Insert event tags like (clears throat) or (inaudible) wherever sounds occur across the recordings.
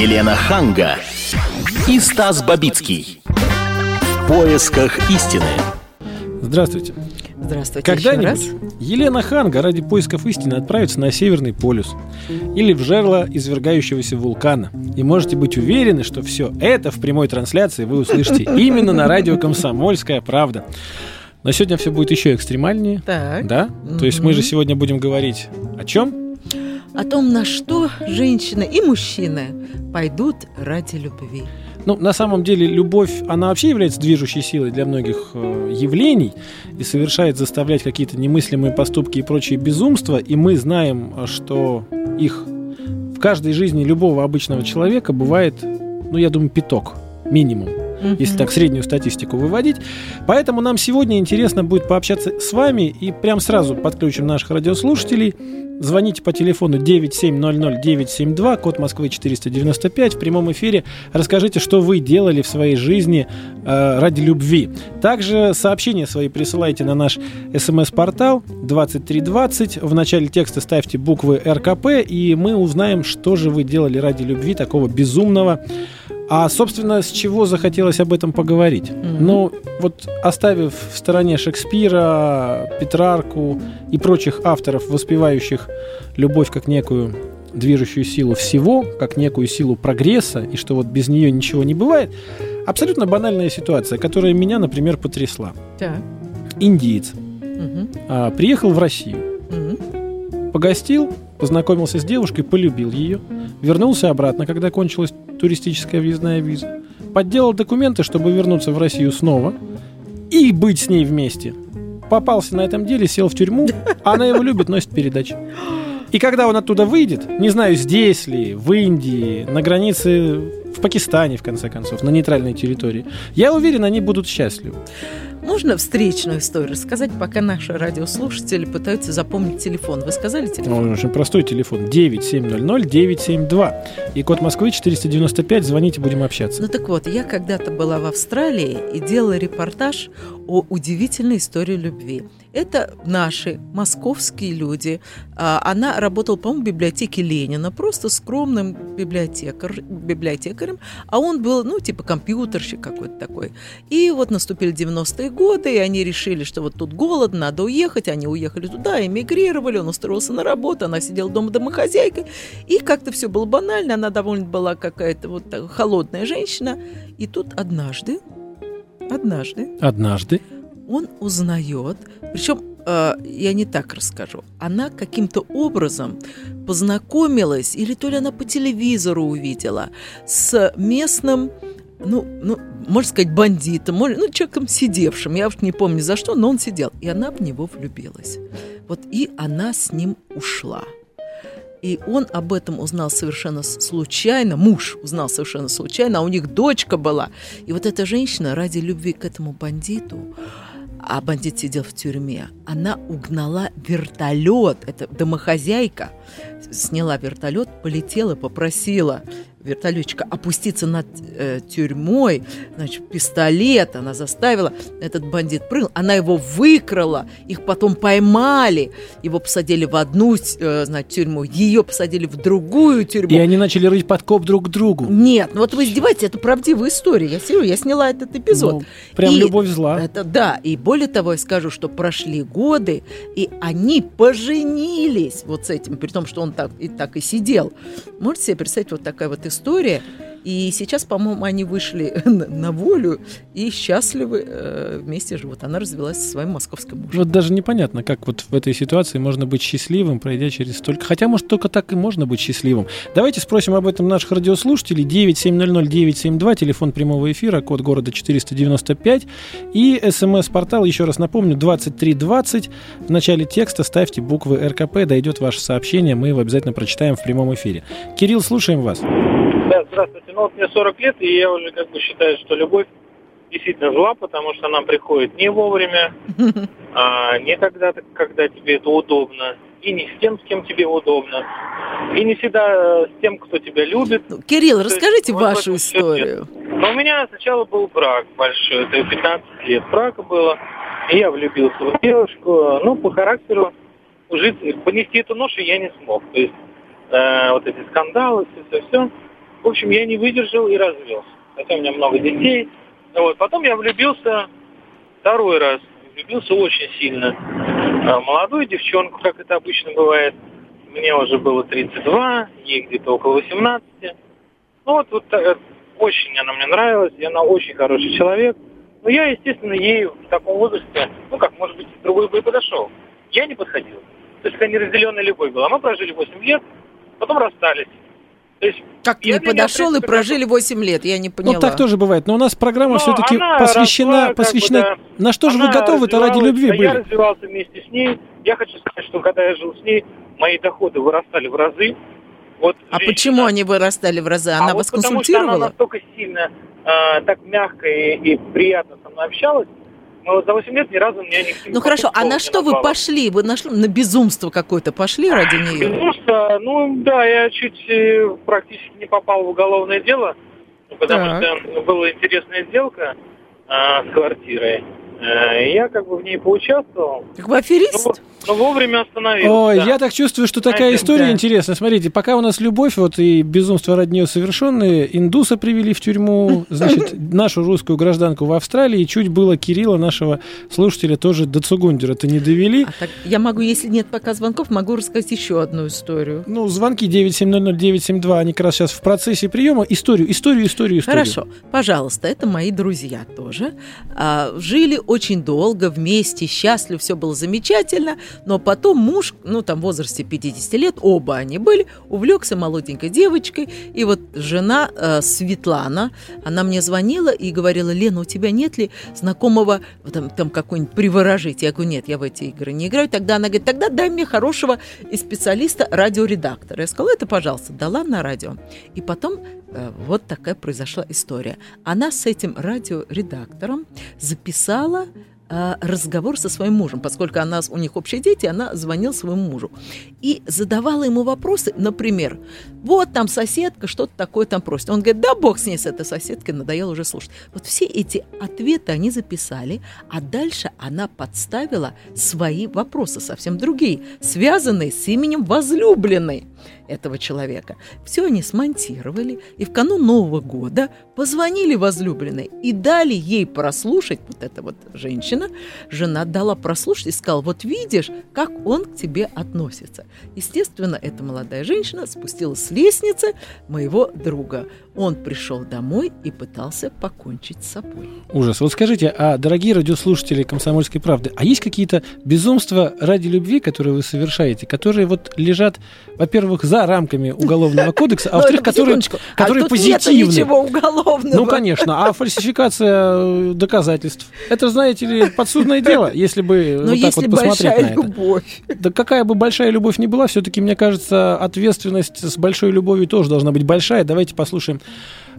Елена Ханга. И Стас Бабицкий. В поисках истины. Здравствуйте. Здравствуйте Когда-нибудь Елена Ханга ради поисков истины отправится на Северный полюс или в жерло извергающегося вулкана. И можете быть уверены, что все это в прямой трансляции вы услышите (laughs) именно на радио «Комсомольская правда». Но сегодня все будет еще экстремальнее. Так. Да? То есть мы же сегодня будем говорить о чем? О том, на что женщины и мужчины пойдут ради любви. Ну, на самом деле, любовь, она вообще является движущей силой для многих э, явлений и совершает, заставлять какие-то немыслимые поступки и прочие безумства. И мы знаем, что их в каждой жизни любого обычного человека бывает, ну, я думаю, пяток минимум если так среднюю статистику выводить. Поэтому нам сегодня интересно будет пообщаться с вами и прям сразу подключим наших радиослушателей. Звоните по телефону 9700972, код Москвы 495 в прямом эфире. Расскажите, что вы делали в своей жизни э, ради любви. Также сообщения свои присылайте на наш смс-портал 2320. В начале текста ставьте буквы РКП, и мы узнаем, что же вы делали ради любви такого безумного, а, собственно, с чего захотелось об этом поговорить? Mm-hmm. Ну, вот оставив в стороне Шекспира, Петрарку и прочих авторов, воспевающих любовь как некую движущую силу всего, как некую силу прогресса, и что вот без нее ничего не бывает, абсолютно банальная ситуация, которая меня, например, потрясла. Да. Индиец угу. а, приехал в Россию, угу. погостил, познакомился с девушкой, полюбил ее, вернулся обратно, когда кончилась туристическая въездная виза, подделал документы, чтобы вернуться в Россию снова и быть с ней вместе. Попался на этом деле, сел в тюрьму, а она его любит, носит передачи. И когда он оттуда выйдет, не знаю, здесь ли, в Индии, на границе, в Пакистане, в конце концов, на нейтральной территории, я уверен, они будут счастливы. Можно встречную историю рассказать, пока наши радиослушатели пытаются запомнить телефон? Вы сказали телефон? Ну, очень простой телефон. 9700-972. И код Москвы 495. Звоните, будем общаться. Ну так вот, я когда-то была в Австралии и делала репортаж о удивительной истории любви. Это наши московские люди. А, она работала, по-моему, в библиотеке Ленина, просто скромным библиотекар, библиотекарем, а он был, ну, типа компьютерщик какой-то такой. И вот наступили 90-е годы, и они решили, что вот тут голод, надо уехать. Они уехали туда, эмигрировали, он устроился на работу, она сидела дома домохозяйкой. И как-то все было банально, она довольно была какая-то вот холодная женщина. И тут однажды, однажды... Однажды? он узнает, причем э, я не так расскажу, она каким-то образом познакомилась, или то ли она по телевизору увидела, с местным, ну, ну можно сказать, бандитом, ну, человеком сидевшим, я уж не помню за что, но он сидел, и она в него влюбилась. Вот и она с ним ушла. И он об этом узнал совершенно случайно, муж узнал совершенно случайно, а у них дочка была. И вот эта женщина ради любви к этому бандиту, а бандит сидел в тюрьме, она угнала вертолет, это домохозяйка, сняла вертолет, полетела, попросила вертолетчика опуститься над э, тюрьмой, значит, пистолет она заставила, этот бандит прыгнул, она его выкрала, их потом поймали, его посадили в одну, э, значит, тюрьму, ее посадили в другую тюрьму. И они начали рыть подкоп друг к другу. Нет, ну вот вы издеваетесь, это правдивая история, я серьезно, я сняла этот эпизод. Ну, прям и любовь зла. Это, да, и более того, я скажу, что прошли годы, и они поженились вот с этим, при том, что он так и так и сидел. Можете себе представить, вот такая вот история. И сейчас, по-моему, они вышли (laughs) на волю и счастливы э, вместе живут. Она развелась со своим московским мужем. Вот даже непонятно, как вот в этой ситуации можно быть счастливым, пройдя через столько... Хотя, может, только так и можно быть счастливым. Давайте спросим об этом наших радиослушателей. 9700972, телефон прямого эфира, код города 495. И смс-портал, еще раз напомню, 2320. В начале текста ставьте буквы РКП, дойдет ваше сообщение, мы его обязательно прочитаем в прямом эфире. Кирилл, слушаем вас. Да, здравствуйте. Ну вот мне 40 лет, и я уже как бы считаю, что любовь действительно зла, потому что она приходит не вовремя, (laughs) а не когда-то, когда тебе это удобно, и не с тем, с кем тебе удобно, и не всегда с тем, кто тебя любит. Ну, Кирилл, То расскажите есть, вашу историю. Но у меня сначала был брак большой, это 15 лет брака было, и я влюбился в девушку, ну, по характеру жить, понести эту ношу я не смог. То есть э, вот эти скандалы, все-все-все. В общем, я не выдержал и развелся. Хотя у меня много детей. Вот. Потом я влюбился второй раз. Влюбился очень сильно. А, молодую девчонку, как это обычно бывает. Мне уже было 32, ей где-то около 18. Ну вот, вот э, очень она мне нравилась, и она очень хороший человек. Но я, естественно, ей в таком возрасте, ну как, может быть, другой бы и подошел. Я не подходил. То есть это неразделенная любовь была. Мы прожили 8 лет, потом расстались. То есть, как не подошел и прожили 8 лет, я не поняла. Ну, так тоже бывает. Но у нас программа все-таки посвящена... Росла, посвящена... Бы, да. На что же вы готовы-то ради любви да были? Я развивался вместе с ней. Я хочу сказать, что когда я жил с ней, мои доходы вырастали в разы. Вот а женщина... почему они вырастали в разы? Она а вас вот консультировала? Потому что она настолько сильно, э, так мягко и, и приятно со мной общалась, но вот за 8 лет ни разу меня не Ну хорошо, а на что вы пошли? Вы нашли на безумство какое-то пошли ради нее? Безумство, ну да, я чуть э, практически не попал в уголовное дело, потому так. что была интересная сделка а, с квартирой. Э, я как бы в ней поучаствовал. Как бы аферист? Но, но вовремя остановился. Ой, да. я так чувствую, что такая Знаете, история да. интересная. Смотрите, пока у нас любовь вот и безумство ради нее совершенные, индуса привели в тюрьму, (laughs) значит, нашу русскую гражданку в Австралии, и чуть было Кирилла, нашего слушателя, тоже до Цугундера-то не довели. А так, я могу, если нет пока звонков, могу рассказать еще одну историю. Ну, звонки 9700-972, они как раз сейчас в процессе приема. Историю, историю, историю, историю. Хорошо, пожалуйста, это мои друзья тоже. А, жили очень долго вместе, счастливо, все было замечательно, но потом муж, ну там в возрасте 50 лет, оба они были, увлекся молоденькой девочкой, и вот жена э, Светлана, она мне звонила и говорила, Лена, у тебя нет ли знакомого, там, там какой-нибудь приворожить? Я говорю, нет, я в эти игры не играю. Тогда она говорит, тогда дай мне хорошего и специалиста, радиоредактора. Я сказала, это, пожалуйста, дала на радио. И потом вот такая произошла история. Она с этим радиоредактором записала э, разговор со своим мужем, поскольку она, у них общие дети, она звонила своему мужу и задавала ему вопросы, например, вот там соседка что-то такое там просит. Он говорит, да бог с ней, с этой соседкой, надоело уже слушать. Вот все эти ответы они записали, а дальше она подставила свои вопросы, совсем другие, связанные с именем возлюбленной этого человека. Все они смонтировали, и в канун Нового года позвонили возлюбленной и дали ей прослушать, вот эта вот женщина, жена дала прослушать и сказала, вот видишь, как он к тебе относится. Естественно, эта молодая женщина спустилась с лестницы моего друга. Он пришел домой и пытался покончить с собой. Ужас. Вот скажите, а, дорогие радиослушатели «Комсомольской правды», а есть какие-то безумства ради любви, которые вы совершаете, которые вот лежат, во-первых, за рамками Уголовного кодекса, а (laughs) во-вторых, которые, которые а позитивны? ничего уголовного. Ну, конечно. А фальсификация э, доказательств? Это, знаете ли, подсудное дело, если бы (laughs) Но вот так вот посмотреть на это. любовь. Да какая бы большая любовь ни была, все-таки, мне кажется, ответственность с большой любовью тоже должна быть большая. Давайте послушаем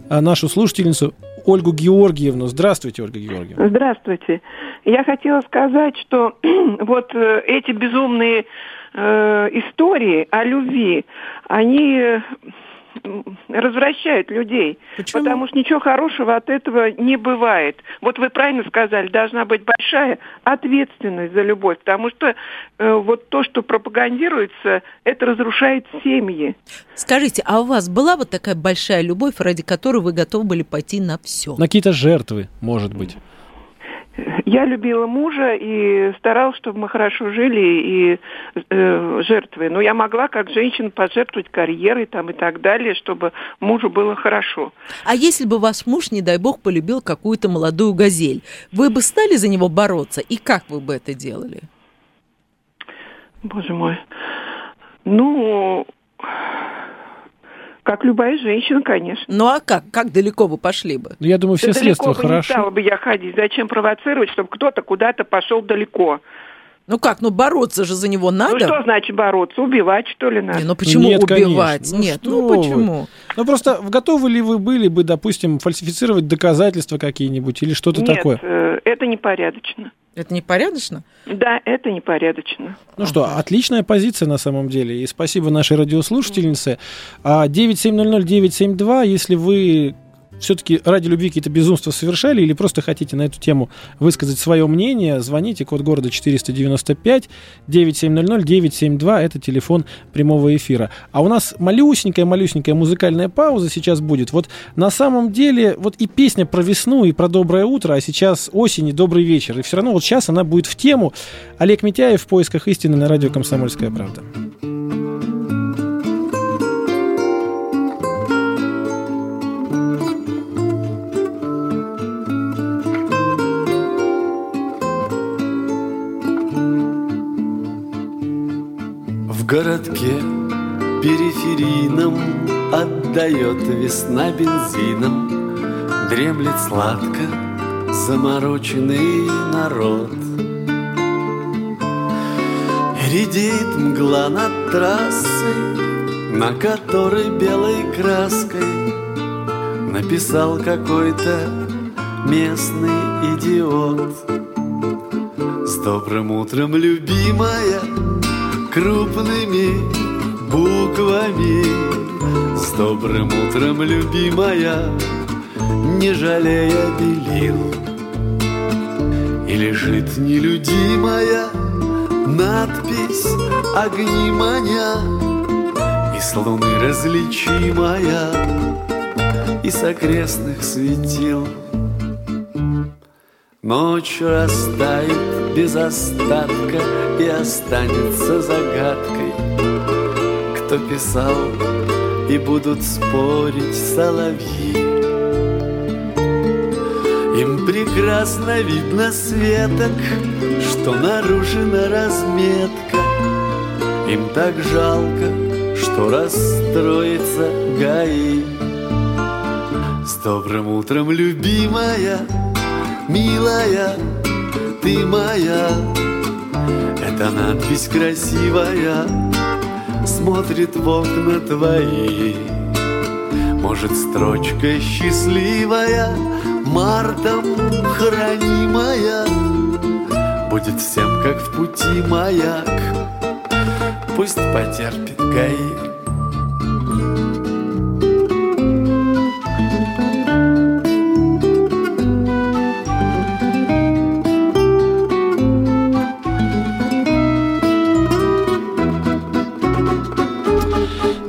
а, нашу слушательницу Ольгу Георгиевну. Здравствуйте, Ольга Георгиевна. Здравствуйте. Я хотела сказать, что (clears throat) вот э, эти безумные э, истории о любви, они развращают людей. Почему? Потому что ничего хорошего от этого не бывает. Вот вы правильно сказали, должна быть большая ответственность за любовь, потому что э, вот то, что пропагандируется, это разрушает семьи. Скажите, а у вас была вот такая большая любовь, ради которой вы готовы были пойти на все? На какие-то жертвы, может быть? Я любила мужа и старалась, чтобы мы хорошо жили и э, жертвы. Но я могла как женщина пожертвовать карьерой там и так далее, чтобы мужу было хорошо. А если бы ваш муж, не дай бог, полюбил какую-то молодую газель, вы бы стали за него бороться? И как вы бы это делали? Боже мой. Ну, как любая женщина, конечно. Ну а как? Как далеко вы пошли бы? Ну, я думаю, все да средства далеко хорошо. не стала бы я ходить. Зачем провоцировать, чтобы кто-то куда-то пошел далеко? Ну как, ну бороться же за него ну, надо. Ну что значит бороться? Убивать, что ли, надо? Не, ну почему Нет, убивать? Конечно. Ну, Нет, ну почему? Вы? Ну просто готовы ли вы были бы, допустим, фальсифицировать доказательства какие-нибудь или что-то Нет, такое? Э, это непорядочно. Это непорядочно? Да, это непорядочно. Ну что, отличная позиция на самом деле. И спасибо нашей радиослушательнице. 9700-972, а если вы все-таки ради любви какие-то безумства совершали или просто хотите на эту тему высказать свое мнение, звоните, код города 495 9700 972, это телефон прямого эфира. А у нас малюсенькая-малюсенькая музыкальная пауза сейчас будет. Вот на самом деле, вот и песня про весну, и про доброе утро, а сейчас осень и добрый вечер. И все равно вот сейчас она будет в тему. Олег Митяев в поисках истины на радио «Комсомольская правда». Городке периферийном Отдает весна бензином. Дремлет сладко замороченный народ. Редеет мгла над трассой На которой белой краской Написал какой-то местный идиот. С добрым утром, любимая крупными буквами. С добрым утром, любимая, не жалея белил. И лежит нелюдимая надпись огни маня И с луны различимая И с окрестных светил Ночь растает без остатка И останется загадкой. Кто писал и будут спорить соловьи? Им прекрасно видно светок Что нарушена разметка. Им так жалко, что расстроится ГАИ. С добрым утром, любимая Милая, ты моя. Эта надпись красивая Смотрит в окна твои. Может, строчка счастливая Мартом хранимая. Будет всем, как в пути маяк. Пусть потерпит ГАИ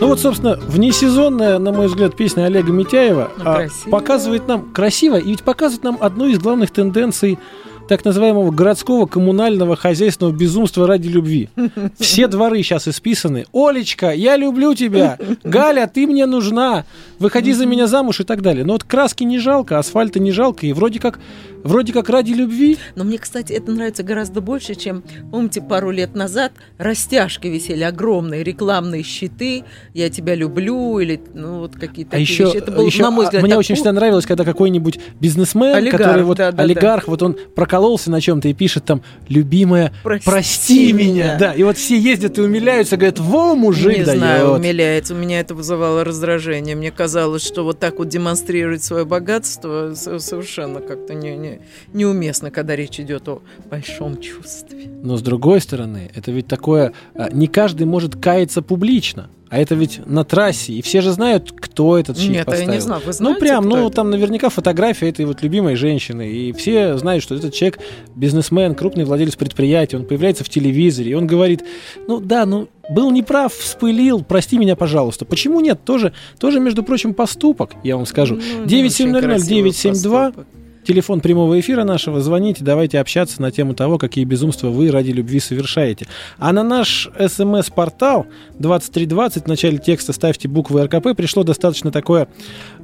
Ну вот, собственно, внесезонная, на мой взгляд, песня Олега Митяева Ну, а, показывает нам красиво, и ведь показывает нам одну из главных тенденций так называемого городского коммунального хозяйственного безумства ради любви. (laughs) Все дворы сейчас исписаны. Олечка, я люблю тебя. Галя, ты мне нужна. Выходи за меня замуж и так далее. Но вот краски не жалко, асфальта не жалко, и вроде как, вроде как ради любви. Но мне, кстати, это нравится гораздо больше, чем, помните, пару лет назад растяжки висели огромные, рекламные щиты, я тебя люблю, или ну вот какие-то А еще, вещи. Это было, еще на мой а, взгляд, мне так очень всегда нравилось, когда какой-нибудь бизнесмен, Олигарх, который вот да, да, да. олигарх, вот он прокололся на чем-то и пишет там «любимая, прости, Прости меня». меня. Да, и вот все ездят и умиляются, говорят «во, мужик не дает». знаю, умиляется. У меня это вызывало раздражение. Мне казалось, что вот так вот демонстрировать свое богатство со- совершенно как-то не, не- неуместно, когда речь идет о большом чувстве. Но с другой стороны, это ведь такое, а, не каждый может каяться публично. А это ведь на трассе, и все же знают, кто этот щит Нет, поставил. я не знаю. Вы Ну, знаете, прям, кто ну, это? там наверняка фотография этой вот любимой женщины. И все знают, что этот человек бизнесмен, крупный владелец предприятия. Он появляется в телевизоре, и он говорит, ну да, ну, был неправ, вспылил, прости меня, пожалуйста. Почему нет? Тоже, тоже между прочим, поступок, я вам скажу. Ну, не очень 970-972, красивый телефон прямого эфира нашего, звоните, давайте общаться на тему того, какие безумства вы ради любви совершаете. А на наш смс-портал 2320 в начале текста ставьте буквы РКП, пришло достаточно такое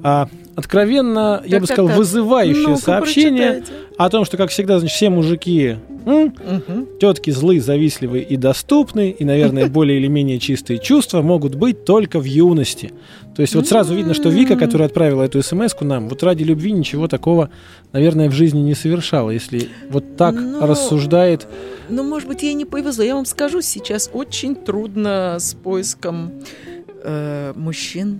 а, откровенно, я Так, бы так, сказал, так. вызывающее Ну-ка, сообщение прочитайте. о том, что, как всегда, значит, все мужики м, Мгм. Тетки злые, завистливые и доступны, и, наверное, (laughs) более или менее чистые чувства могут быть только в юности. То есть вот сразу видно, что Вика, которая отправила эту смс нам, вот ради любви ничего такого, наверное, в жизни не совершала, если вот так Ну, рассуждает. Ну, может быть, ей не повезло. Я вам скажу, сейчас очень трудно с поиском э, мужчин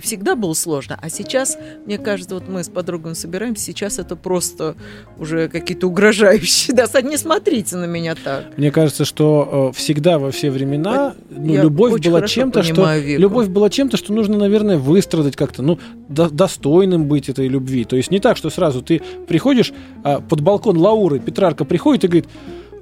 всегда было сложно, а сейчас, мне кажется, вот мы с подругами собираемся, сейчас это просто уже какие-то угрожающие. Да, не смотрите на меня так. Мне кажется, что э, всегда во все времена ну, любовь была чем-то, что Вику. любовь была чем-то, что нужно, наверное, выстрадать как-то, ну, до- достойным быть этой любви. То есть не так, что сразу ты приходишь а, под балкон Лауры, Петрарка приходит и говорит,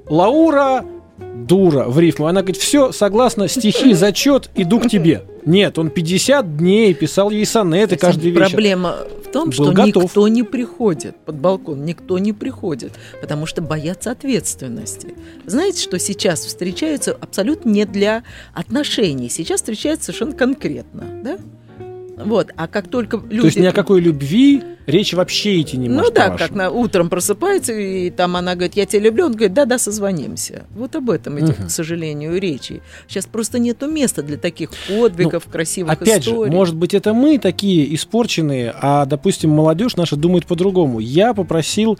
Лаура дура в рифму. Она говорит, все, согласна, стихи, (laughs) зачет, иду к тебе. Нет, он 50 дней писал ей сонеты каждый вечер. Проблема в том, Был что готов. никто не приходит под балкон, никто не приходит, потому что боятся ответственности. Знаете, что сейчас встречаются абсолютно не для отношений, сейчас встречаются совершенно конкретно, да? Вот, а как только люди... То есть ни о какой любви речи вообще идти не Ну может. да, по-вашему. как на, утром просыпается, и там она говорит, я тебя люблю, он говорит, да-да, созвонимся. Вот об этом идет, Мгм. к сожалению, речи. Сейчас просто нету места для таких подвигов, красивых Ну, Опять историй. же, может быть, это мы такие испорченные, а, допустим, молодежь наша думает по-другому. Я попросил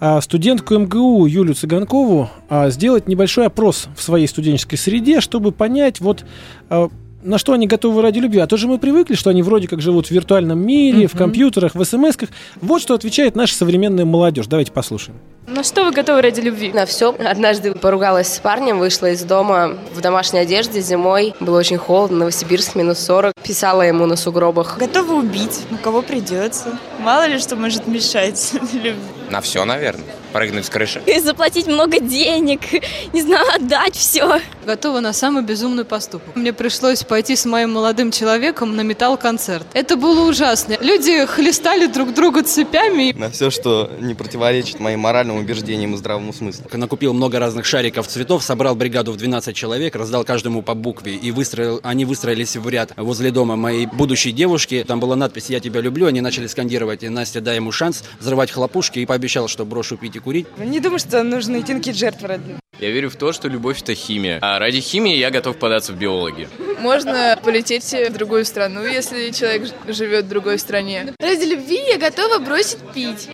а, студентку МГУ Юлю Цыганкову а, сделать небольшой опрос в своей студенческой среде, чтобы понять, вот а, на что они готовы ради любви. А то же мы привыкли, что они вроде как живут в виртуальном мире, в Мгм. компьютерах, в смс-ках. Вот что отвечает наша современная молодежь. Давайте послушаем. На что вы готовы ради любви? На все. Однажды поругалась с парнем, вышла из дома в домашней одежде зимой. Было очень холодно, Новосибирск минус 40. Писала ему на сугробах. Готова убить, у кого придется. Мало ли что может мешать (laughs) любви. На все, наверное. Прыгнуть с крыши. И заплатить много денег, (laughs) не знаю, отдать все. Готова на самый безумный поступок. Мне пришлось пойти с моим молодым человеком на металл-концерт. Это было ужасно. Люди хлестали друг друга цепями. На все, что не противоречит моим моральным убеждениям и здравому смыслу. Накупил много разных шариков цветов, собрал бригаду в 12 человек, раздал каждому по букве и выстроил, они выстроились в ряд возле дома моей будущей девушки. Там была надпись «Я тебя люблю», они начали скандировать, Настя, дай ему шанс взрывать хлопушки и пообещал, что брошу пить и курить. Не думаю, что нужно идти на какие жертвы ради. Я верю в то, что любовь это химия. А ради химии я готов податься в биологи. Можно полететь в другую страну, если человек живет в другой стране. Ради любви я готова бросить пить.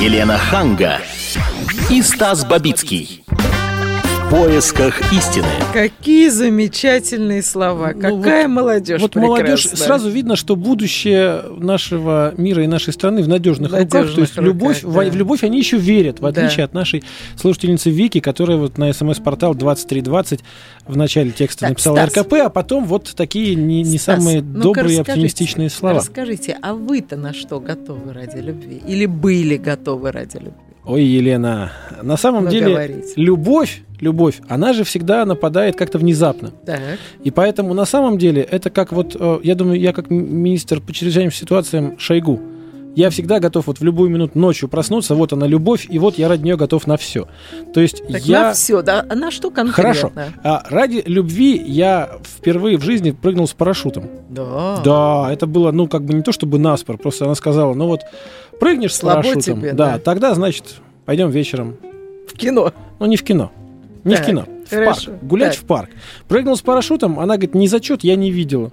Елена Ханга. И Стас Бабицкий. В поисках истины. Какие замечательные слова, Ну, какая вот- молодежь Вот молодежь, прекрасная. сразу видно, что будущее нашего мира и нашей страны в надежных, руках. То надежных есть любовь, руках, в, да. в любовь они еще верят, в Да. отличие от нашей слушательницы Вики, которая вот на смс-портал 2320 в начале текста Так, написала Стас. РКП, а потом вот такие не, не Стас, самые ну-ка добрые оптимистичные слова. Расскажите, а вы-то на что готовы ради любви? Или были готовы ради любви? Ой, Елена, на самом Ну, деле говорите. любовь, любовь, она же всегда нападает как-то внезапно. Так. И поэтому на самом деле это как вот, э, я думаю, я как министр по чрезвычайным ситуациям Шойгу. Я всегда готов вот в любую минуту ночью проснуться, вот она любовь, и вот я ради нее готов на все. То есть Так я... на все, да? А на что конкретно? Хорошо. А ради любви я впервые в жизни прыгнул с парашютом. Да. Да, это было, ну, как бы не то чтобы наспор, просто она сказала, ну вот, прыгнешь с Слабо парашютом, тебе, да, да. тогда, значит, пойдем вечером. В кино. Ну, не в кино. Не в Так, кино. В хорошо. парк. Гулять Так. в парк. Прыгнул с парашютом, она говорит, не зачет, я не видела.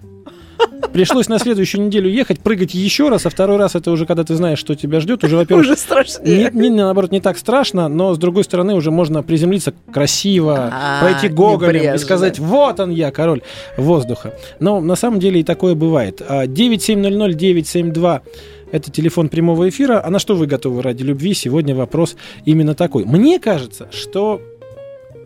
Пришлось на следующую неделю ехать, прыгать еще раз, а второй раз это уже когда ты знаешь, что тебя ждет, уже, во-первых, Уже страшнее. не, не, наоборот, не так страшно, но с другой стороны уже можно приземлиться красиво, А, пройти гоголем и сказать, вот он я, король воздуха. Но на самом деле и такое бывает. А, 9700-972 это телефон прямого эфира. А на что вы готовы ради любви? Сегодня вопрос именно такой. Мне кажется, что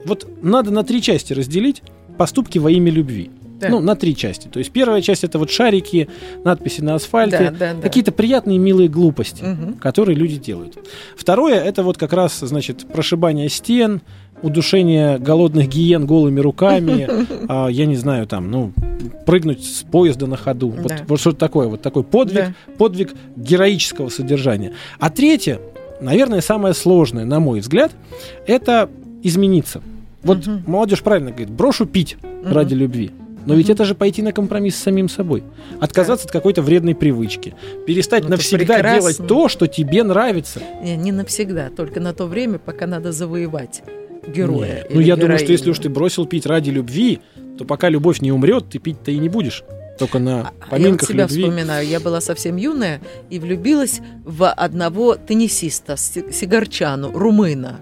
вот надо на три части разделить поступки во имя любви. Так. Ну, на три части. То есть первая часть это вот шарики, надписи на асфальте, Да, да, да. какие-то приятные милые глупости Мгм. которые люди делают. Второе, это вот как раз, значит, прошибание стен, удушение голодных гиен голыми руками, (laughs) а, я не знаю, там, ну, прыгнуть с поезда на ходу. Вот, Да. вот что-то такое, вот такой подвиг, подвиг героического содержания. А третье, наверное, самое сложное, на мой взгляд, это измениться. Вот Мгм. молодежь правильно говорит, брошу пить Мгм. ради любви. Но ведь это же пойти на компромисс с самим собой. Отказаться от какой-то вредной привычки. Перестать Ну, навсегда делать то, что тебе нравится. Не, не навсегда, только на то время, пока надо завоевать героя. Ну, я думаю, что героиню. если уж ты бросил пить ради любви, то пока любовь не умрет, ты пить-то и не будешь. Только на А я вот поминках себя любви. вспоминаю. Я была совсем юная и влюбилась в одного теннисиста, Си- Сигарчану, румына.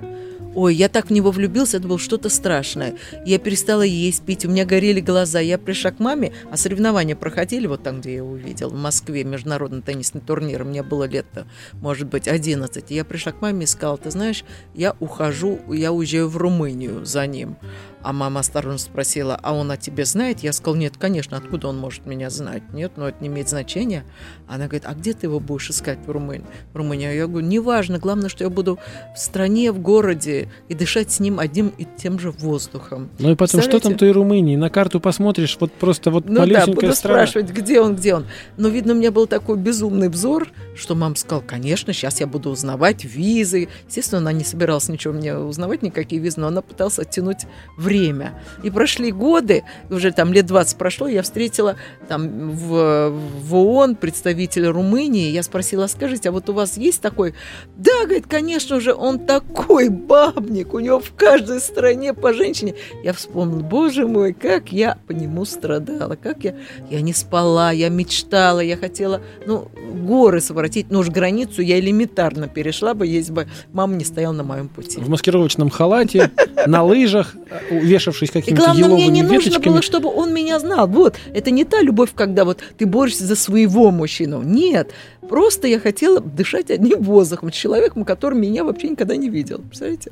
Ой, я так в него влюбился, это было что-то страшное. Я перестала есть, пить, у меня горели глаза. Я пришла к маме, а соревнования проходили вот там, где я его увидел, в Москве, международный теннисный турнир. Мне было лет, может быть, 11. Я пришла к маме и сказала, ты знаешь, я ухожу, я уезжаю в Румынию за ним. А мама осторожно спросила, а он о тебе знает? Я сказал, нет, конечно, откуда он может меня знать? Нет, но это не имеет значения. Она говорит, а где ты его будешь искать в Румынии? В Румынии. Я говорю, неважно, главное, что я буду в стране, в городе и дышать с ним одним и тем же воздухом. Ну и потом, что там той Румынии? На карту посмотришь, вот просто вот ну да, буду страна. спрашивать, где он, где он. Но, видно, у меня был такой безумный взор, что мама сказала, конечно, сейчас я буду узнавать визы. Естественно, она не собиралась ничего мне узнавать, никакие визы, но она пыталась оттянуть время время. И прошли годы, уже там лет 20 прошло, я встретила там в, в ООН представителя Румынии, я спросила, скажите, а вот у вас есть такой? Да, говорит, конечно же, он такой бабник, у него в каждой стране по женщине. Я вспомнила, боже мой, как я по нему страдала, как я, я не спала, я мечтала, я хотела, ну, горы своротить, но уж границу я элементарно перешла бы, если бы мама не стояла на моем пути. В маскировочном халате, на лыжах, увешавшись какими-то еловыми главное, мне не нужно было, чтобы он меня знал. Вот, это не та любовь, когда вот ты борешься за своего мужчину. Нет, просто я хотела дышать одним воздухом с человеком, который меня вообще никогда не видел. Представляете?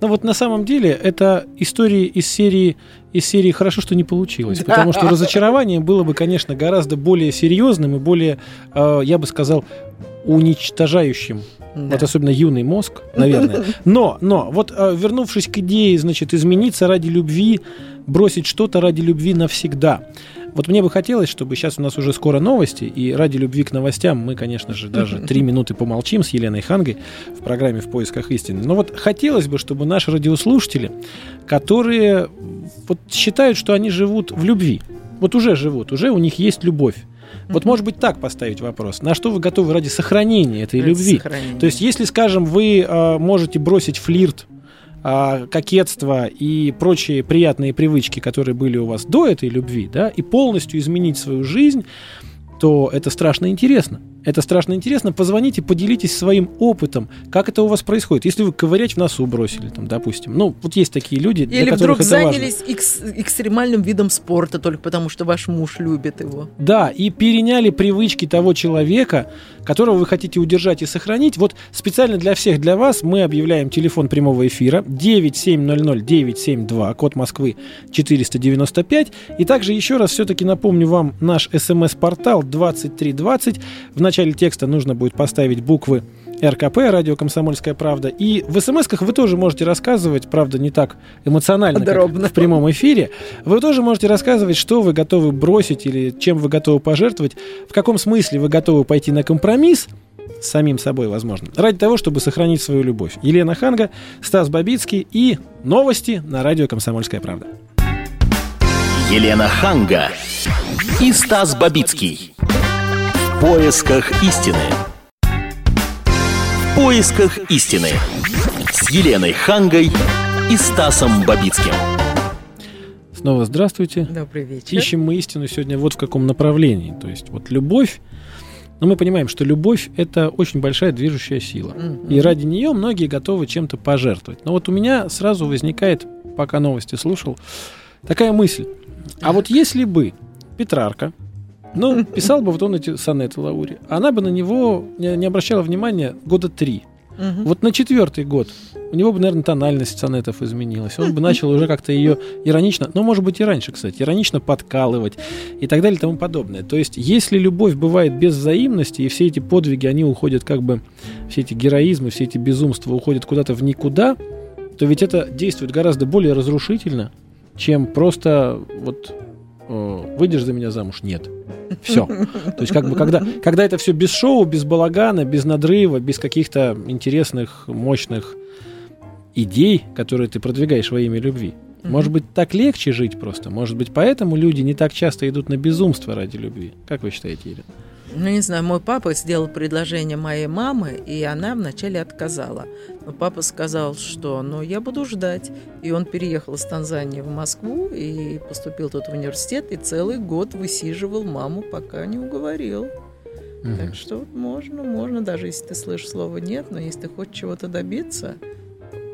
Но вот на самом деле это истории из серии из серии хорошо, что не получилось, потому что разочарование было бы, конечно, гораздо более серьезным и более, э, я бы сказал, уничтожающим да. Вот особенно юный мозг, наверное. (laughs) Но, но, вот э, вернувшись к идее, значит, измениться ради любви, бросить что-то ради любви навсегда. Вот мне бы хотелось, чтобы сейчас у нас уже скоро новости, и ради любви к новостям мы, конечно же, даже три (laughs) минуты помолчим с Еленой Хангой в программе «В поисках истины». Но вот хотелось бы, чтобы наши радиослушатели, которые вот считают, что они живут в любви, вот уже живут, уже у них есть любовь, вот, может быть, так поставить вопрос. На что вы готовы ради сохранения этой ради любви? Сохранения. То есть, если, скажем, вы э, можете бросить флирт, э, кокетство и прочие приятные привычки, которые были у вас до этой любви, да, и полностью изменить свою жизнь, то это страшно интересно. Это страшно интересно. Позвоните, поделитесь своим опытом, как это у вас происходит. Если вы ковырять в носу бросили, там, допустим. Ну, вот есть такие люди, Или для вдруг занялись экс- экстремальным видом спорта только потому, что ваш муж любит его. Да, и переняли привычки того человека, которого вы хотите удержать и сохранить. Вот специально для всех, для вас мы объявляем телефон прямого эфира 9700-972, код Москвы 495. И также еще раз все-таки напомню вам наш смс-портал 2320. В начале текста нужно будет поставить буквы РКП, радио «Комсомольская правда». И в смс-ках вы тоже можете рассказывать, правда, не так эмоционально, Подробно. как в прямом эфире. Вы тоже можете рассказывать, что вы готовы бросить или чем вы готовы пожертвовать, в каком смысле вы готовы пойти на компромисс, с самим собой, возможно, ради того, чтобы сохранить свою любовь. Елена Ханга, Стас Бабицкий и новости на радио «Комсомольская правда». Елена Ханга и Стас Бабицкий поисках истины. В поисках истины. С Еленой Хангой и Стасом Бабицким. Снова здравствуйте. Добрый вечер. Ищем мы истину сегодня вот в каком направлении. То есть вот любовь, но мы понимаем, что любовь – это очень большая движущая сила. Mm-hmm. И ради нее многие готовы чем-то пожертвовать. Но вот у меня сразу возникает, пока новости слушал, такая мысль. А вот если бы Петрарка ну, писал бы вот он эти сонеты Лаури. Она бы на него не, обращала внимания года три. Угу. Вот на четвертый год у него бы, наверное, тональность сонетов изменилась. Он бы начал уже как-то ее иронично, ну, может быть, и раньше, кстати, иронично подкалывать и так далее и тому подобное. То есть, если любовь бывает без взаимности, и все эти подвиги, они уходят как бы, все эти героизмы, все эти безумства уходят куда-то в никуда, то ведь это действует гораздо более разрушительно, чем просто вот выйдешь за меня замуж? Нет. Все. То есть, как бы, когда, когда это все без шоу, без балагана, без надрыва, без каких-то интересных, мощных идей, которые ты продвигаешь во имя любви. Может быть, так легче жить просто. Может быть, поэтому люди не так часто идут на безумство ради любви. Как вы считаете, Ирина? Ну, не знаю, мой папа сделал предложение моей мамы, и она вначале отказала. Но папа сказал, что ну, я буду ждать. И он переехал из Танзании в Москву и поступил тут в университет, и целый год высиживал маму, пока не уговорил. Угу. Так что можно, можно, даже если ты слышишь слово «нет», но если ты хочешь чего-то добиться,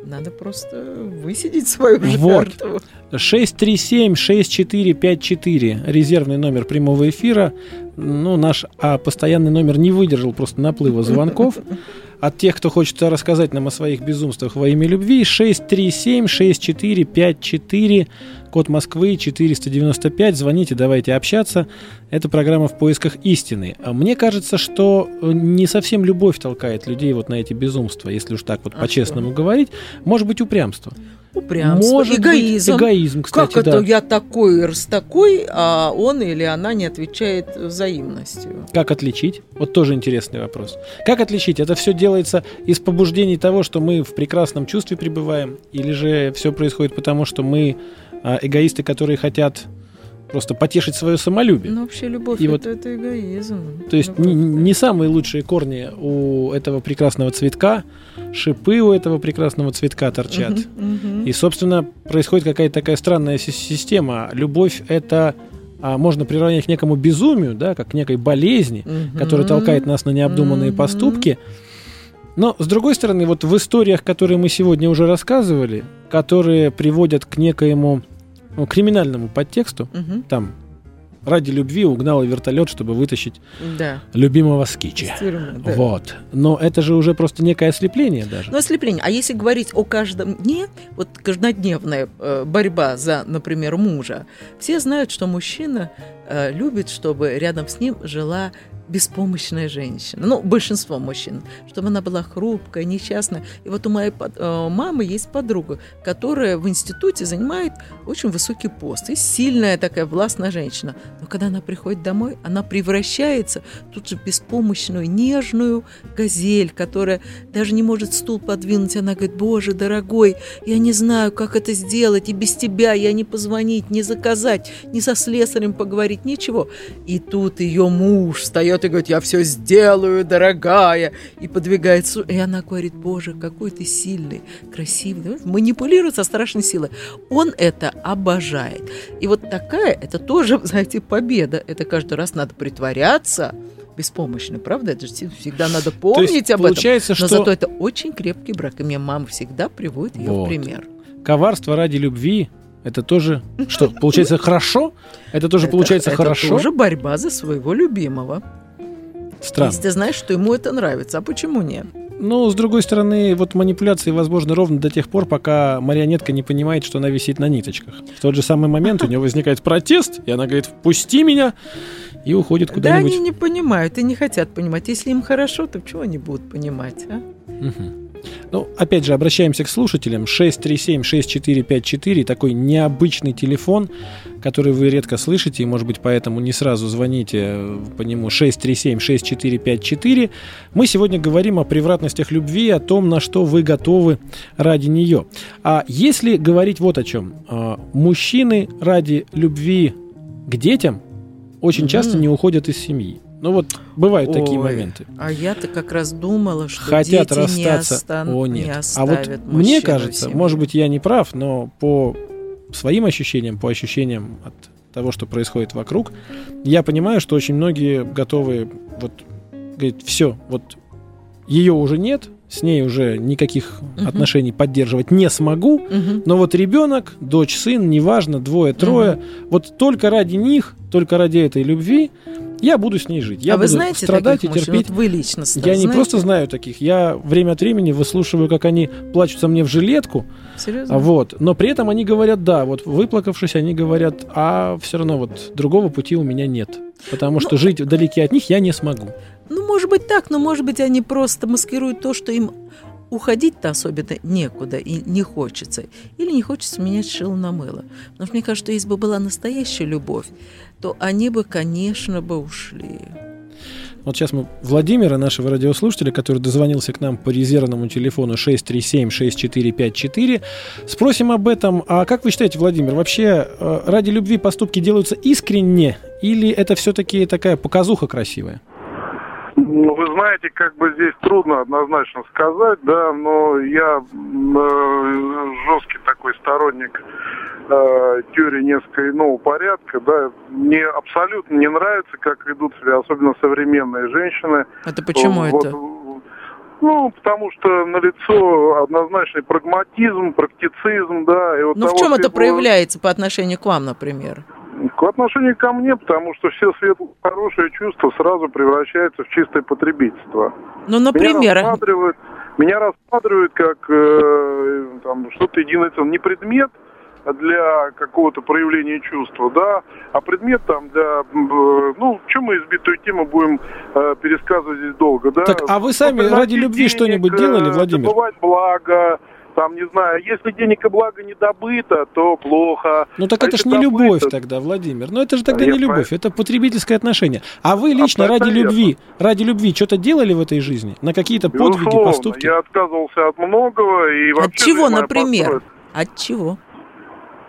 Надо просто высидеть свою Вот. жертву. 637-6454, резервный номер прямого эфира. Ну, наш а, постоянный номер не выдержал просто наплыва звонков. (laughs) От тех, кто хочет рассказать нам о своих безумствах во имя любви, 637-6454, код Москвы 495. Звоните, давайте общаться. Это программа «В поисках истины». А Мне кажется, что э, не совсем любовь толкает людей вот на эти безумства, если уж так вот А по-честному говорить. Может быть, упрямство. Упрямство, Может быть, эгоизм. эгоизм, кстати, как да. это я такой, раз такой, а он или она не отвечает взаимностью? Как отличить? Вот тоже интересный вопрос. Как отличить? Это все делается из побуждений того, что мы в прекрасном чувстве пребываем, или же все происходит потому, что мы а, эгоисты, которые хотят просто потешить свое самолюбие? Ну, вообще любовь И это, вот- это эгоизм. То есть не, не самые лучшие корни у этого прекрасного цветка, шипы у этого прекрасного цветка торчат. Мгм, мгм. И, собственно, происходит какая-то такая странная си- система. Любовь это а, можно приравнять к некому безумию, да, как к некой болезни, Мгм. которая толкает нас на необдуманные Мгм. поступки. Но, с другой стороны, вот в историях, которые мы сегодня уже рассказывали, которые приводят к некоему ну, криминальному подтексту, Мгм. там ради любви угнала вертолет, чтобы вытащить Да. любимого скичи. Тюрьмы, да. Вот. Но это же уже просто некое ослепление даже. Ну, ослепление. А если говорить о каждом дне, вот каждодневная э, борьба за, например, мужа, все знают, что мужчина э, любит, чтобы рядом с ним жила беспомощная женщина. Ну, большинство мужчин. Чтобы она была хрупкая, несчастная. И вот у моей под- э, мамы есть подруга, которая в институте занимает очень высокий пост. И сильная такая властная женщина. Когда она приходит домой, она превращается тут же в беспомощную, нежную газель, которая даже не может стул подвинуть. Она говорит, боже, дорогой, я не знаю, как это сделать, и без тебя я не позвонить, не заказать, не со слесарем поговорить, ничего. И тут ее муж встает и говорит, я все сделаю, дорогая, и подвигается. И она говорит, боже, какой ты сильный, красивый. Знаешь, Манипулирует со страшной силой. Он это обожает. И вот такая, это тоже, (laughs) знаете, победа. Это каждый раз надо притворяться, беспомощно, правда? Это же всегда надо помнить есть об получается, этом. Но что- зато это очень крепкий брак. И мне мама всегда приводит ее Вот. в пример. Коварство ради любви это тоже что? Получается хорошо? Это тоже Это- получается это хорошо? тоже борьба за своего любимого. Странно. Если ты знаешь, что ему это нравится, а почему нет? Ну, с другой стороны, вот манипуляции возможны ровно до тех пор, пока марионетка не понимает, что она висит на ниточках. В тот же самый момент у нее возникает протест, и она говорит, впусти меня, и уходит Да куда-нибудь. они не понимают и не хотят понимать. Если им хорошо, то чего они будут понимать, а? Мгм. Ну, опять же, обращаемся к слушателям. 637-6454, такой необычный телефон, который вы редко слышите, и, может быть, поэтому не сразу звоните по нему 637-6454. Мы сегодня говорим о превратностях любви, о том, на что вы готовы ради нее. А если говорить вот о чем. а, Мужчины ради любви к детям очень часто не уходят из семьи. Ну вот бывают такие Ой, моменты. А я-то как раз думала, что хотят дети не, расстаться. остан- О, не нет. а оставят вот мне кажется, семье. может быть, я не прав, но по своим ощущениям, по ощущениям от того, что происходит вокруг, я понимаю, что очень многие готовы вот говорить, все, вот ее уже нет, с ней уже никаких Мгм. отношений поддерживать не смогу, Мгм. но вот ребенок, дочь, сын, неважно, двое-трое, вот только ради них, только ради этой любви я буду с ней жить. Я а вы буду знаете страдать таких и мужчин? терпеть. Вот вы лично Я не знаете? просто знаю таких, я время от времени выслушиваю, как они плачутся мне в жилетку, Серьезно? вот, но при этом они говорят, да, вот выплакавшись, они говорят, а все равно вот другого пути у меня нет, потому что жить вдалеке от них я не смогу. Ну, может быть так, но может быть они просто маскируют то, что им уходить-то особенно некуда и не хочется. Или не хочется менять шило на мыло. Что мне кажется, что если бы была настоящая любовь, то они бы, конечно, бы ушли. Вот сейчас мы Владимира, нашего радиослушателя, который дозвонился к нам по резервному телефону 637-6454, спросим об этом. А как вы считаете, Владимир, вообще э, ради любви поступки делаются искренне или это все-таки такая показуха красивая? Ну, вы знаете, как бы здесь трудно однозначно сказать, да, но я э, жесткий такой сторонник э, теории несколько иного порядка, да. Мне абсолютно не нравится, как ведут себя, особенно современные женщины. Это почему Вот, это? Ну, потому что налицо однозначный прагматизм, практицизм, да. И вот Ну, в чем это проявляется по отношению к вам, например? К отношению ко мне, потому что все светлые, хорошие чувства сразу превращаются в чистое потребительство. Ну, например, Меня рассматривают, меня рассматривают как э, там, что-то единое целое. Не предмет для какого-то проявления чувства, да, а предмет там для, э, ну, чем мы избитую тему будем э, пересказывать здесь долго, да. Так, а вы сами ради любви денег, что-нибудь э, делали, Владимир? Добывать благо, там, не знаю, если денег и благо не добыто, то плохо. Ну так А это ж не добыто, любовь тогда, Владимир. Ну это же тогда Нет, не любовь, это потребительское отношение. А вы лично Абсолютно ради любви, ради любви что-то делали в этой жизни? На какие-то подвиги, Безусловно, поступки? я отказывался от многого и вообще... От чего, например? построена. От чего?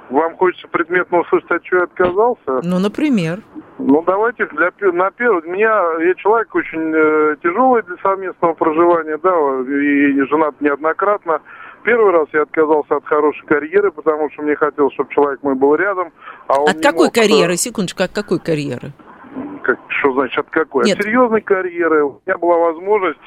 Вам хочется предметно услышать, от чего я отказался? Ну, например. Ну, давайте для, на первый... Меня, я человек очень э, тяжелый для совместного проживания, да, и женат неоднократно. Первый раз я отказался от хорошей карьеры, потому что мне хотелось, чтобы человек мой был рядом. А он От какой мог, э, карьеры? Секундочку, от какой карьеры? Как, что значит от какой? Нет. От серьезной карьеры. У меня была возможность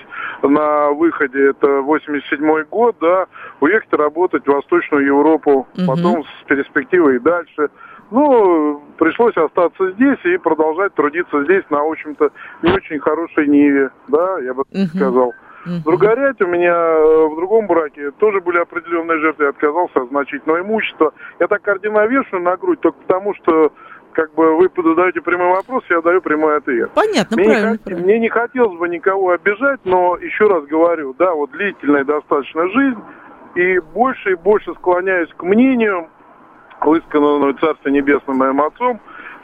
на выходе, это 87 год, да, уехать работать в Восточную Европу, Мгм. потом с перспективой и дальше. Ну, пришлось остаться здесь и продолжать трудиться здесь на, в общем-то, не очень хорошей ниве, да, я бы так Мгм. Сказал. В Другорять у меня э, в другом браке тоже были определенные жертвы, я отказался от значительного имущества. Я так кардинально вешаю на грудь только потому, что как бы вы задаете прямой вопрос, я даю прямой ответ. Понятно, мне правильно, не, хот- правильно. мне не хотелось бы никого обижать, но еще раз говорю, да, вот длительная достаточно жизнь, и больше и больше склоняюсь к мнению, высказанному Царстве Небесным моим отцом,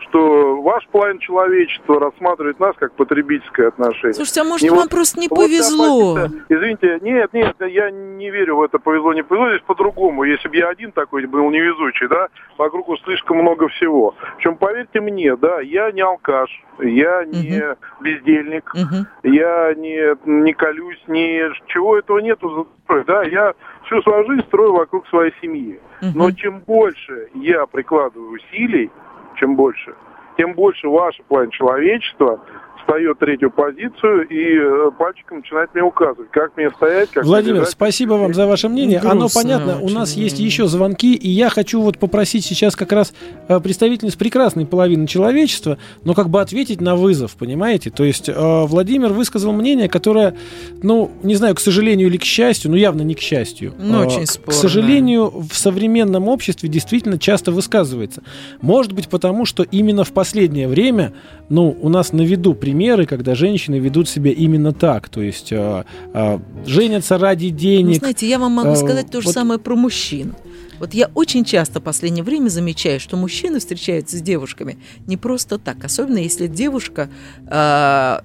что ваш план человечества рассматривает нас как потребительское отношение. Слушайте, а может, Не вам вот- просто не вот повезло? позиция- Извините, нет, нет, я не верю в это повезло, не повезло, здесь по-другому. Если бы я один такой был невезучий, да, вокруг слишком много всего. Причем, поверьте мне, да, я не алкаш, я не бездельник, я не, не колюсь, ни чего этого нету, да, я всю свою жизнь строю вокруг своей семьи. Но чем больше я прикладываю усилий, чем больше, тем больше ваше план человечества встает третью позицию и э, пальчиком начинает мне указывать, как мне стоять, как мне Владимир, лежать. спасибо вам за ваше мнение. Оно Грустно понятно. У очень. нас есть еще звонки, и я хочу вот попросить сейчас как раз э, представительниц прекрасной половины человечества, но как бы ответить на вызов, понимаете? То есть э, Владимир высказал мнение, которое, ну, не знаю, к сожалению или к счастью, ну явно не к счастью. Ну, очень К спорно. сожалению, в современном обществе действительно часто высказывается. Может быть, потому что именно в последнее время, ну, у нас на виду примеры, когда женщины ведут себя именно так, то есть э, э, женятся ради Ну, денег. знаете, я вам могу Э, сказать то же вот самое про мужчин. Вот я очень часто в последнее время замечаю, что мужчины встречаются с девушками не просто так, особенно если девушка, э,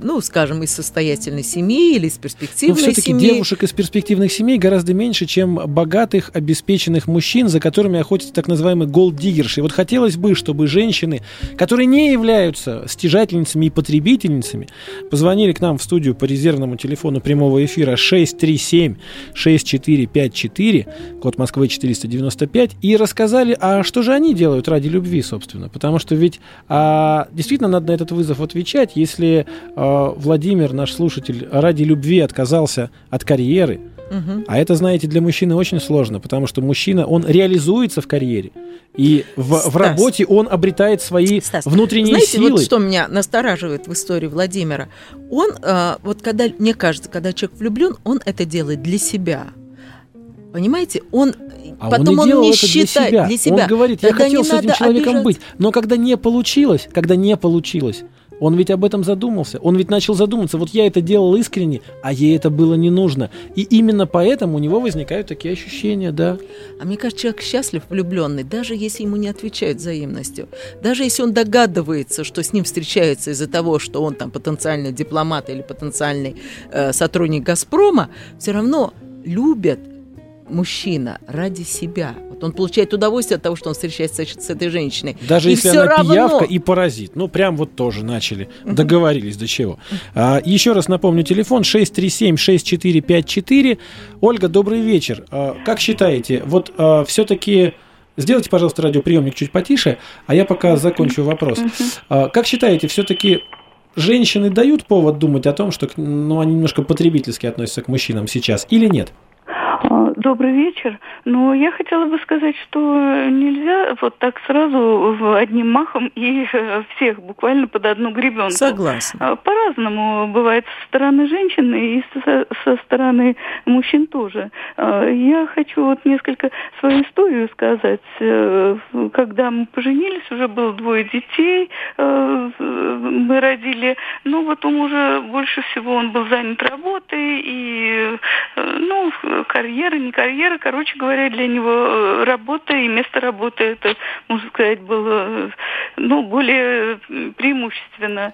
ну, скажем, из состоятельной семьи или из Но перспективной все-таки семьи. девушек из перспективных семей гораздо меньше, чем богатых, обеспеченных мужчин, за которыми охотятся так называемые голддиггерши. Вот хотелось бы, чтобы женщины, которые не являются стяжательницами и потребительницами, позвонили к нам в студию по резервному телефону прямого эфира 637-6454, код Москвы 495, и рассказали, а что же они делают ради любви, собственно. Потому что ведь а, действительно надо на этот вызов отвечать, если а, Владимир, наш слушатель, ради любви отказался от карьеры, Мгм. а это, знаете, для мужчины очень сложно, потому что мужчина, он реализуется в карьере, и в, в Стас. работе он обретает свои внутренние Знаете, силы. вот что меня настораживает в истории Владимира? Он, э, вот когда, мне кажется, когда человек влюблен, он это делает для себя. Понимаете, он А потом он, и делал не считает для себя. Он говорит, я Тогда хотел не с этим человеком обижаться. быть. Но когда не получилось, когда не получилось, он ведь об этом задумался. Он ведь начал задуматься, вот я это делал искренне, а ей это было не нужно. И именно поэтому у него возникают такие ощущения, да. А мне кажется, человек счастлив, влюбленный, даже если ему не отвечают взаимностью. Даже если он догадывается, что с ним встречаются из-за того, что он там потенциальный дипломат или потенциальный э, сотрудник «Газпрома», все равно любят мужчина ради себя. Вот он получает удовольствие от того, что он встречается с, с этой женщиной. Даже И если она равно... пиявка и паразит. Ну, прям вот тоже начали. Договорились до чего. А, еще раз напомню, телефон 637-6454. Ольга, добрый вечер. А, как считаете, вот все-таки... Сделайте, пожалуйста, радиоприемник чуть потише, а я пока закончу вопрос. А, как считаете, все-таки женщины дают повод думать о том, что ну, они немножко потребительски относятся к мужчинам сейчас или нет? А, добрый вечер. Ну, я хотела бы сказать, что нельзя вот так сразу одним махом и э, всех буквально под одну гребенку. Согласна. А, по-разному бывает со стороны женщин и со, со стороны мужчин тоже. А, я хочу вот несколько свою историю сказать. Э, когда мы поженились, уже было двое детей, э, мы родили. Ну, вот у мужа больше всего он был занят работой и, карьера, не карьера. Короче говоря, для него э, работа и место работы, это, можно сказать, было э, ну, более преимущественно.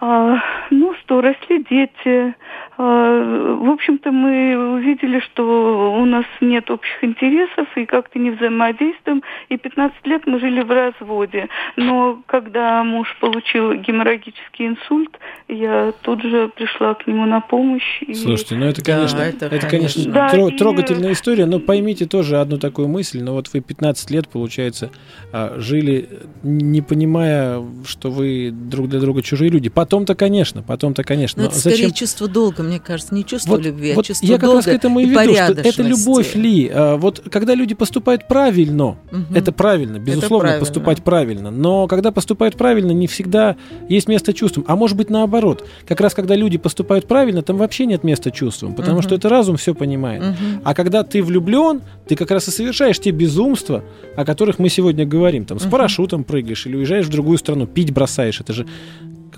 А, ну что, росли дети. А, в общем-то, мы увидели, что у нас нет общих интересов и как-то не взаимодействуем. И 15 лет мы жили в разводе. Но когда муж получил геморрагический инсульт, я тут же пришла к нему на помощь. И... Слушайте, ну это, конечно, да, это, это, конечно, да, тро- трогательная история, но поймите тоже одну такую мысль. Но вот вы 15 лет, получается, а, жили, не понимая, что вы друг для друга чужие люди. Потом-то, конечно, потом-то, конечно. Но, но это зачем... скорее чувство долга, мне кажется, не чувство вот, любви, а вот чувство я долга как раз к этому и, и веду, что это любовь ли. А, вот когда люди поступают правильно, угу. это правильно, безусловно, это правильно. поступать правильно. Но когда поступают правильно, не всегда есть место чувствам. А может быть наоборот. Как раз когда люди поступают правильно, там вообще нет места чувствам, потому угу. что это разум все понимает. Угу. А когда ты влюблен, ты как раз и совершаешь те безумства, о которых мы сегодня говорим. Там с угу. парашютом прыгаешь или уезжаешь в другую страну, пить бросаешь. Это же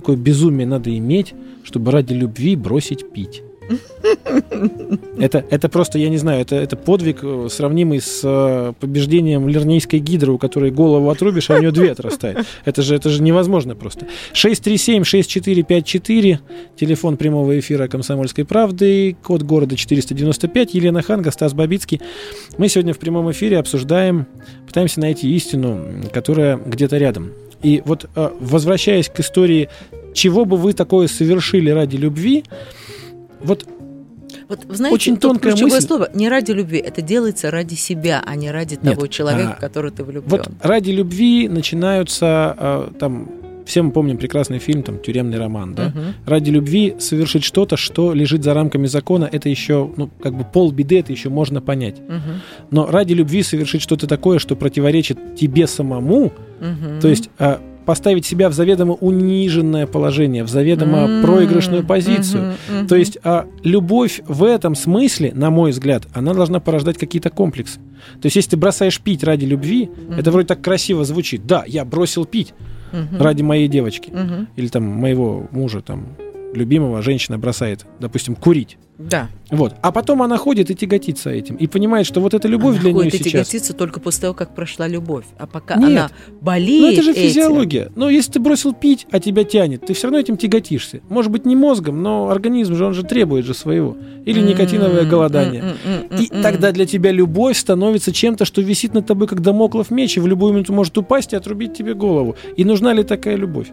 какое безумие надо иметь, чтобы ради любви бросить пить. Это, это просто, я не знаю, это, это подвиг, э, сравнимый с э, побеждением лернейской гидры, у которой голову отрубишь, а у нее две (laughs) отрастает. Это же, это же невозможно просто. 637-6454, телефон прямого эфира «Комсомольской правды», код города 495, Елена Ханга, Стас Бабицкий. Мы сегодня в прямом эфире обсуждаем, пытаемся найти истину, которая где-то рядом. И вот э, возвращаясь к истории, чего бы вы такое совершили ради любви, вот вот, знаете, очень тонкое мысль. слово не ради любви, это делается ради себя, а не ради Нет, того человека, а, который ты влюблен. Вот ради любви начинаются э, там все мы помним прекрасный фильм, там, «Тюремный роман», да? Угу. Ради любви совершить что-то, что лежит за рамками закона, это еще, ну, как бы пол беды, это еще можно понять. Угу. Но ради любви совершить что-то такое, что противоречит тебе самому, угу. то есть а, поставить себя в заведомо униженное положение, в заведомо mm-hmm. проигрышную позицию. Mm-hmm. Mm-hmm. То есть а, любовь в этом смысле, на мой взгляд, она должна порождать какие-то комплексы. То есть если ты бросаешь пить ради любви, mm-hmm. это вроде так красиво звучит. Да, я бросил пить mm-hmm. ради моей девочки mm-hmm. или там моего мужа, там любимого женщина бросает, допустим, курить. Да. Вот. А потом она ходит и тяготится этим. И понимает, что вот эта любовь она для нее сейчас... и тяготится только после того, как прошла любовь. А пока Нет. она болеет Ну это же этим... физиология. Но если ты бросил пить, а тебя тянет, ты все равно этим тяготишься. Может быть, не мозгом, но организм же, он же требует же своего. Или никотиновое голодание. И тогда для тебя любовь становится чем-то, что висит над тобой, как домоклов меч, и в любую минуту может упасть и отрубить тебе голову. И нужна ли такая любовь?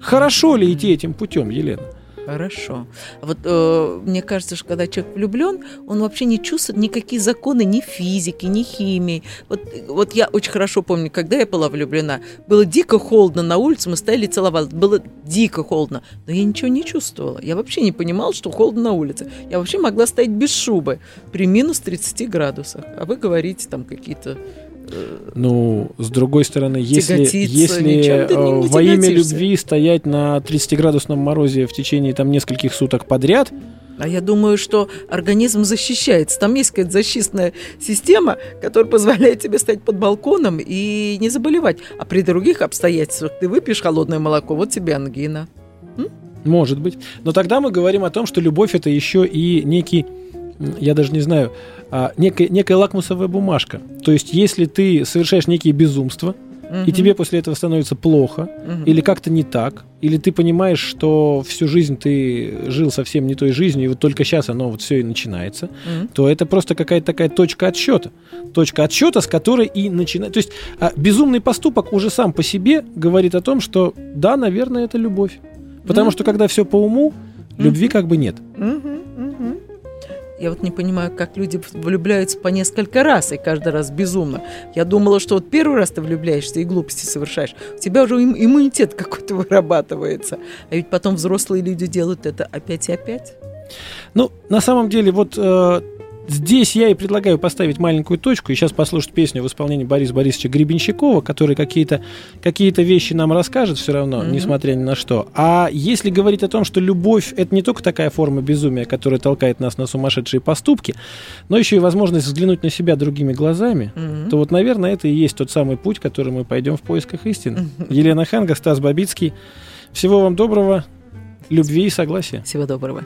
Хорошо ли идти этим путем, Елена? Хорошо. Вот э, мне кажется, что когда человек влюблен, он вообще не чувствует никакие законы ни физики, ни химии. Вот, вот я очень хорошо помню, когда я была влюблена, было дико холодно на улице, мы стояли и целовались. Было дико холодно, но я ничего не чувствовала. Я вообще не понимала, что холодно на улице. Я вообще могла стоять без шубы при минус 30 градусах. А вы говорите там какие-то ну, с другой стороны, если, если э, во имя любви стоять на 30-градусном морозе в течение там нескольких суток подряд, а я думаю, что организм защищается. Там есть какая-то защитная система, которая позволяет тебе стать под балконом и не заболевать. А при других обстоятельствах ты выпьешь холодное молоко, вот тебе ангина. М? Может быть. Но тогда мы говорим о том, что любовь это еще и некий, я даже не знаю, а, некая, некая лакмусовая бумажка. То есть, если ты совершаешь некие безумства, угу. и тебе после этого становится плохо, угу. или как-то не так, или ты понимаешь, что всю жизнь ты жил совсем не той жизнью, и вот только сейчас оно вот все и начинается, угу. то это просто какая-то такая точка отсчета. Точка отсчета, с которой и начинает. То есть а, безумный поступок уже сам по себе говорит о том, что да, наверное, это любовь. Потому угу. что когда все по уму, любви как бы нет. Угу. Я вот не понимаю, как люди влюбляются по несколько раз, и каждый раз безумно. Я думала, что вот первый раз ты влюбляешься и глупости совершаешь, у тебя уже им- иммунитет какой-то (laughs) вырабатывается. А ведь потом взрослые люди делают это опять и опять. Ну, на самом деле, вот э, здесь я и предлагаю поставить маленькую точку и сейчас послушать песню в исполнении Бориса Борисовича Гребенщикова, который какие-то какие вещи нам расскажет все равно, Мгм. несмотря ни на что. А если говорить о том, что любовь это не только такая форма безумия, которая толкает нас на сумасшедшие поступки, но еще и возможность взглянуть на себя другими глазами, Мгм. то вот, наверное, это и есть тот самый путь, который мы пойдем в поисках истины. Елена Ханга, Стас Бабицкий. Всего вам доброго, любви и согласия. Всего доброго.